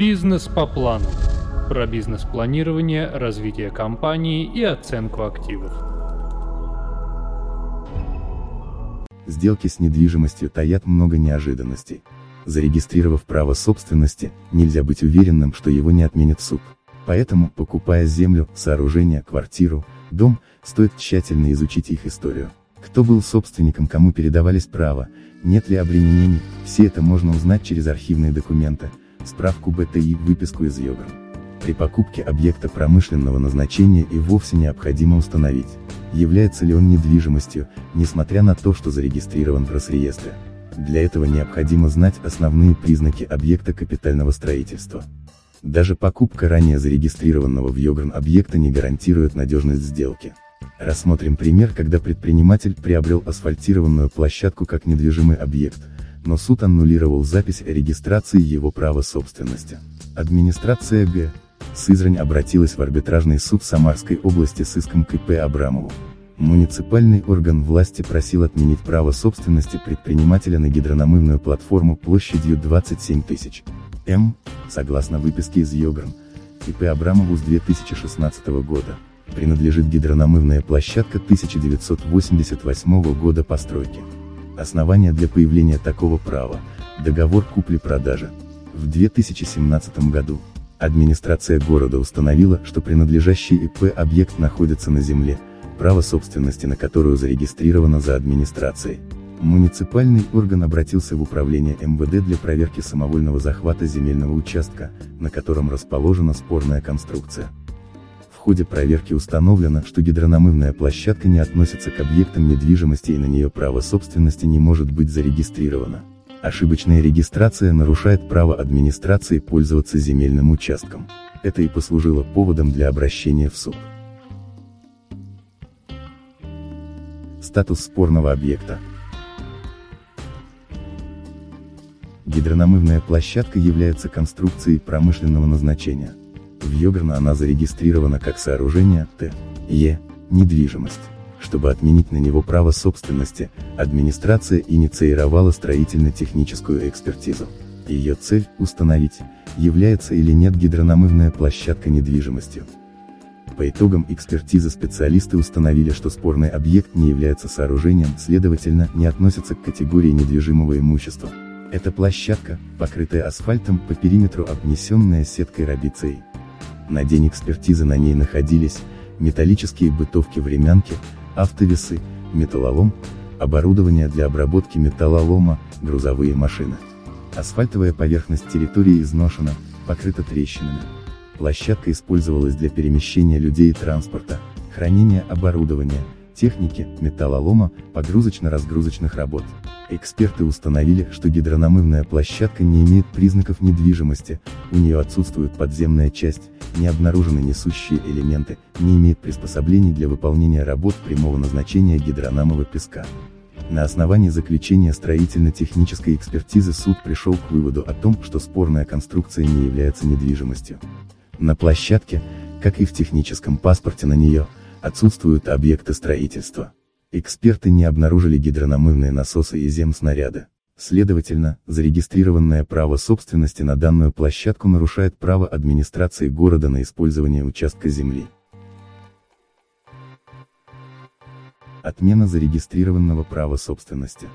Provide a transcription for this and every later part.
Бизнес по плану. Про бизнес-планирование, развитие компании и оценку активов. Сделки с недвижимостью таят много неожиданностей. Зарегистрировав право собственности, нельзя быть уверенным, что его не отменит суд. Поэтому, покупая землю, сооружение, квартиру, дом, стоит тщательно изучить их историю. Кто был собственником, кому передавались права, нет ли обременений, все это можно узнать через архивные документы, справку БТИ, выписку из ЙОГР. При покупке объекта промышленного назначения и вовсе необходимо установить, является ли он недвижимостью, несмотря на то, что зарегистрирован в Росреестре. Для этого необходимо знать основные признаки объекта капитального строительства. Даже покупка ранее зарегистрированного в Йогран объекта не гарантирует надежность сделки. Рассмотрим пример, когда предприниматель приобрел асфальтированную площадку как недвижимый объект, но суд аннулировал запись регистрации его права собственности. Администрация Г. Сызрань обратилась в арбитражный суд Самарской области с иском КП Абрамову. Муниципальный орган власти просил отменить право собственности предпринимателя на гидронамывную платформу площадью 27 тысяч. М. Согласно выписке из Йогран, ИП Абрамову с 2016 года, принадлежит гидронамывная площадка 1988 года постройки. Основание для появления такого права – договор купли-продажи. В 2017 году, администрация города установила, что принадлежащий ИП объект находится на земле, право собственности на которую зарегистрировано за администрацией. Муниципальный орган обратился в управление МВД для проверки самовольного захвата земельного участка, на котором расположена спорная конструкция. Ходе проверки установлено, что гидронамывная площадка не относится к объектам недвижимости и на нее право собственности не может быть зарегистрировано. Ошибочная регистрация нарушает право администрации пользоваться земельным участком. Это и послужило поводом для обращения в суд. Статус спорного объекта. Гидронамывная площадка является конструкцией промышленного назначения. В Йогрно она зарегистрирована как сооружение Т. Е. Недвижимость. Чтобы отменить на него право собственности, администрация инициировала строительно-техническую экспертизу. Ее цель – установить, является или нет гидронамывная площадка недвижимостью. По итогам экспертизы специалисты установили, что спорный объект не является сооружением, следовательно, не относится к категории недвижимого имущества. Эта площадка, покрытая асфальтом, по периметру обнесенная сеткой рабицей. На день экспертизы на ней находились, металлические бытовки-времянки, автовесы, металлолом, оборудование для обработки металлолома, грузовые машины. Асфальтовая поверхность территории изношена, покрыта трещинами. Площадка использовалась для перемещения людей и транспорта, хранения оборудования, техники, металлолома, погрузочно-разгрузочных работ. Эксперты установили, что гидронамывная площадка не имеет признаков недвижимости, у нее отсутствует подземная часть, не обнаружены несущие элементы, не имеет приспособлений для выполнения работ прямого назначения гидронамового песка. На основании заключения строительно-технической экспертизы суд пришел к выводу о том, что спорная конструкция не является недвижимостью. На площадке, как и в техническом паспорте на нее, отсутствуют объекты строительства. Эксперты не обнаружили гидронамывные насосы и земснаряды. Следовательно, зарегистрированное право собственности на данную площадку нарушает право администрации города на использование участка земли. Отмена зарегистрированного права собственности.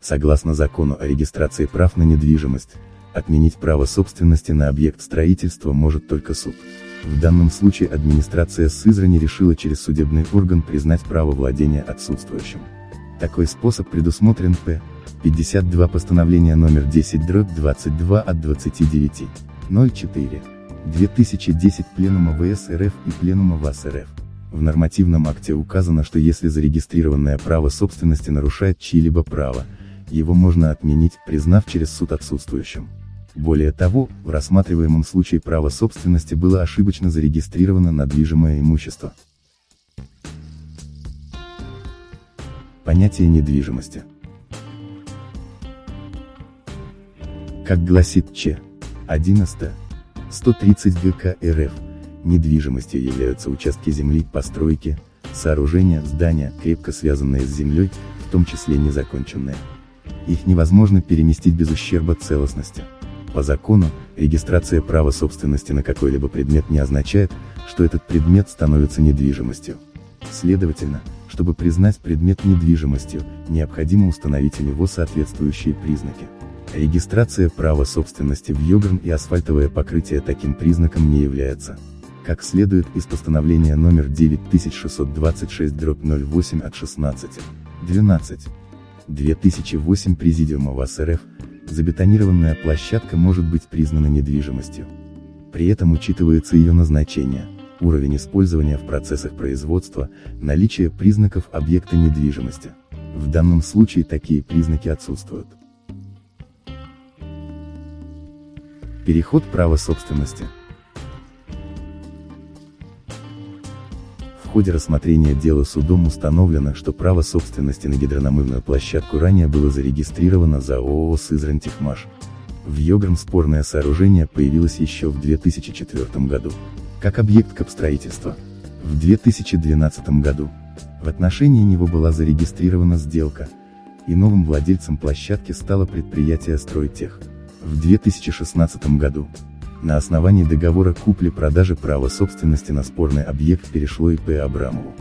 Согласно закону о регистрации прав на недвижимость, отменить право собственности на объект строительства может только суд. В данном случае администрация Сызрани решила через судебный орган признать право владения отсутствующим. Такой способ предусмотрен П. 52 постановление номер 10 дробь 22 от 29. 04. 2010 Пленума ВС РФ и Пленума ВАС РФ. В нормативном акте указано, что если зарегистрированное право собственности нарушает чьи-либо право, его можно отменить, признав через суд отсутствующим. Более того, в рассматриваемом случае право собственности было ошибочно зарегистрировано на движимое имущество. Понятие недвижимости. Как гласит Ч. 11. 130 ГК РФ, недвижимостью являются участки земли, постройки, сооружения, здания, крепко связанные с землей, в том числе незаконченные. их невозможно переместить без ущерба целостности. По закону, регистрация права собственности на какой-либо предмет не означает, что этот предмет становится недвижимостью. Следовательно, чтобы признать предмет недвижимостью, необходимо установить у него соответствующие признаки. Регистрация права собственности в Йогрн и асфальтовое покрытие таким признаком не является. Как следует из постановления номер 9626-08 от 16. 12. 2008 Президиума ВАС РФ, забетонированная площадка может быть признана недвижимостью. При этом учитывается ее назначение, уровень использования в процессах производства, наличие признаков объекта недвижимости. В данном случае такие признаки отсутствуют. Переход права собственности. Ходе рассмотрения дела судом установлено, что право собственности на гидрономывную площадку ранее было зарегистрировано за ООО «Сызрань Техмаш». В Йограм спорное сооружение появилось еще в 2004 году, как объект капстроительства. В 2012 году, в отношении него была зарегистрирована сделка, и новым владельцем площадки стало предприятие «Стройтех». В 2016 году, на основании договора купли-продажи права собственности на спорный объект перешло ИП Абрамову.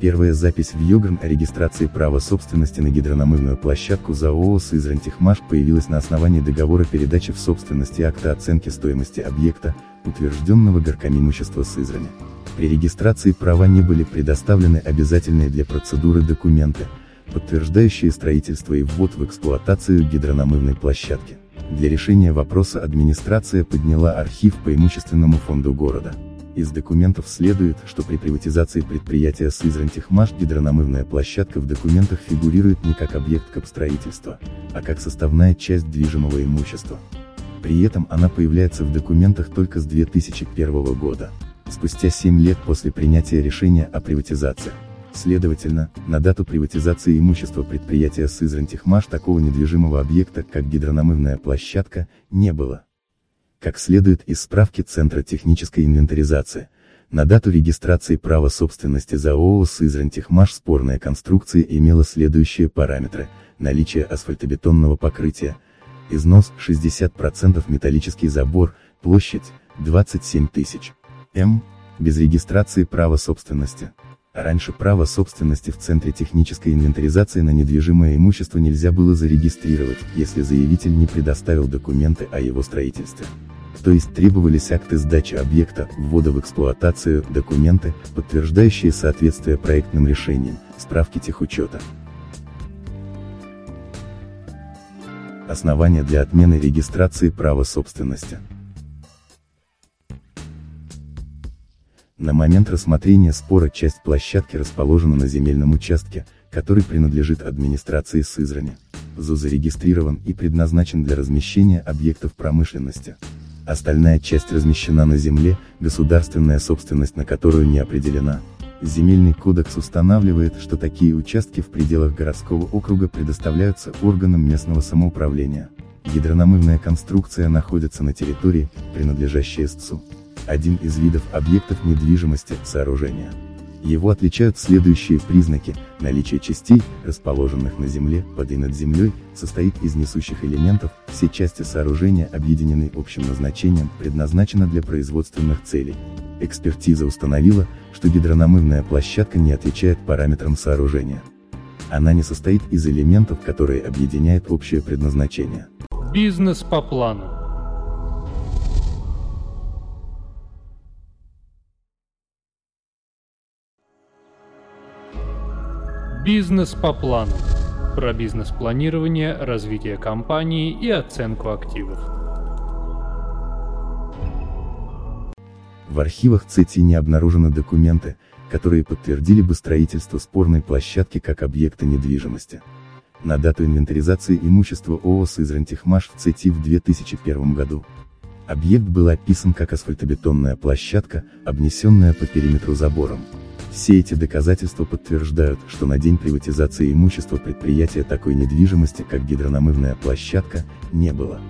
Первая запись в Йогран о регистрации права собственности на гидрономывную площадку за ООО «Сызрань-Техмаш» появилась на основании договора передачи в собственности акта оценки стоимости объекта, утвержденного горком имущества Сызрани. При регистрации права не были предоставлены обязательные для процедуры документы, подтверждающие строительство и ввод в эксплуатацию гидрономывной площадки. Для решения вопроса администрация подняла архив по имущественному фонду города. Из документов следует, что при приватизации предприятия Сызрань-Техмаш гидрономывная площадка в документах фигурирует не как объект капстроительства, а как составная часть движимого имущества. При этом она появляется в документах только с 2001 года, спустя 7 лет после принятия решения о приватизации. Следовательно, на дату приватизации имущества предприятия Сызрань-Техмаш такого недвижимого объекта, как гидрономывная площадка, не было. Как следует из справки Центра технической инвентаризации, на дату регистрации права собственности за ООО «Сызрань-Техмаш» спорная конструкция имела следующие параметры, наличие асфальтобетонного покрытия, износ 60% металлический забор, площадь 27 тысяч. М. Без регистрации права собственности. Раньше право собственности в Центре технической инвентаризации на недвижимое имущество нельзя было зарегистрировать, если заявитель не предоставил документы о его строительстве. То есть требовались акты сдачи объекта, ввода в эксплуатацию, документы, подтверждающие соответствие проектным решениям, справки техучета. Основания для отмены регистрации права собственности. На момент рассмотрения спора часть площадки расположена на земельном участке, который принадлежит администрации Сызрани. ЗУ зарегистрирован и предназначен для размещения объектов промышленности. Остальная часть размещена на земле, государственная собственность на которую не определена. Земельный кодекс устанавливает, что такие участки в пределах городского округа предоставляются органам местного самоуправления. Гидрономывная конструкция находится на территории, принадлежащей СЦУ один из видов объектов недвижимости, сооружения. Его отличают следующие признаки, наличие частей, расположенных на земле, под и над землей, состоит из несущих элементов, все части сооружения объединены общим назначением, предназначены для производственных целей. Экспертиза установила, что гидрономывная площадка не отвечает параметрам сооружения. Она не состоит из элементов, которые объединяют общее предназначение. Бизнес по плану. Бизнес по плану. Про бизнес-планирование, развитие компании и оценку активов. В архивах ЦЕТИ не обнаружены документы, которые подтвердили бы строительство спорной площадки как объекта недвижимости. На дату инвентаризации имущества ООО «Сызрань-Техмаш» в ЦЕТИ в 2001 году. Объект был описан как асфальтобетонная площадка, обнесенная по периметру забором. Все эти доказательства подтверждают, что на день приватизации имущества предприятия такой недвижимости, как гидрономывная площадка, не было.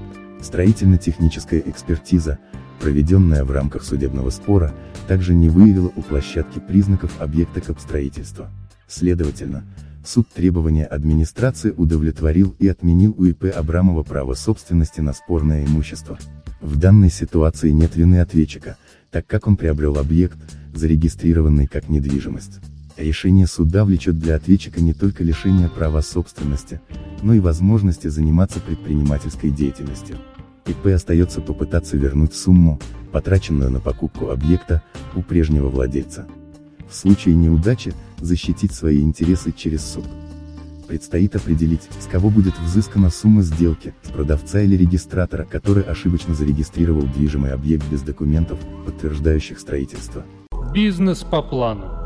Строительно-техническая экспертиза, проведенная в рамках судебного спора, также не выявила у площадки признаков объекта капстроительства. Следовательно, суд требования администрации удовлетворил и отменил у ИП Абрамова право собственности на спорное имущество. В данной ситуации нет вины ответчика, так как он приобрел объект, зарегистрированный как недвижимость. Решение суда влечет для ответчика не только лишение права собственности, но и возможности заниматься предпринимательской деятельностью. ИП остается попытаться вернуть сумму, потраченную на покупку объекта, у прежнего владельца. В случае неудачи, защитить свои интересы через суд. Предстоит определить, с кого будет взыскана сумма сделки, с продавца или регистратора, который ошибочно зарегистрировал движимый объект без документов, подтверждающих строительство. Бизнес по плану.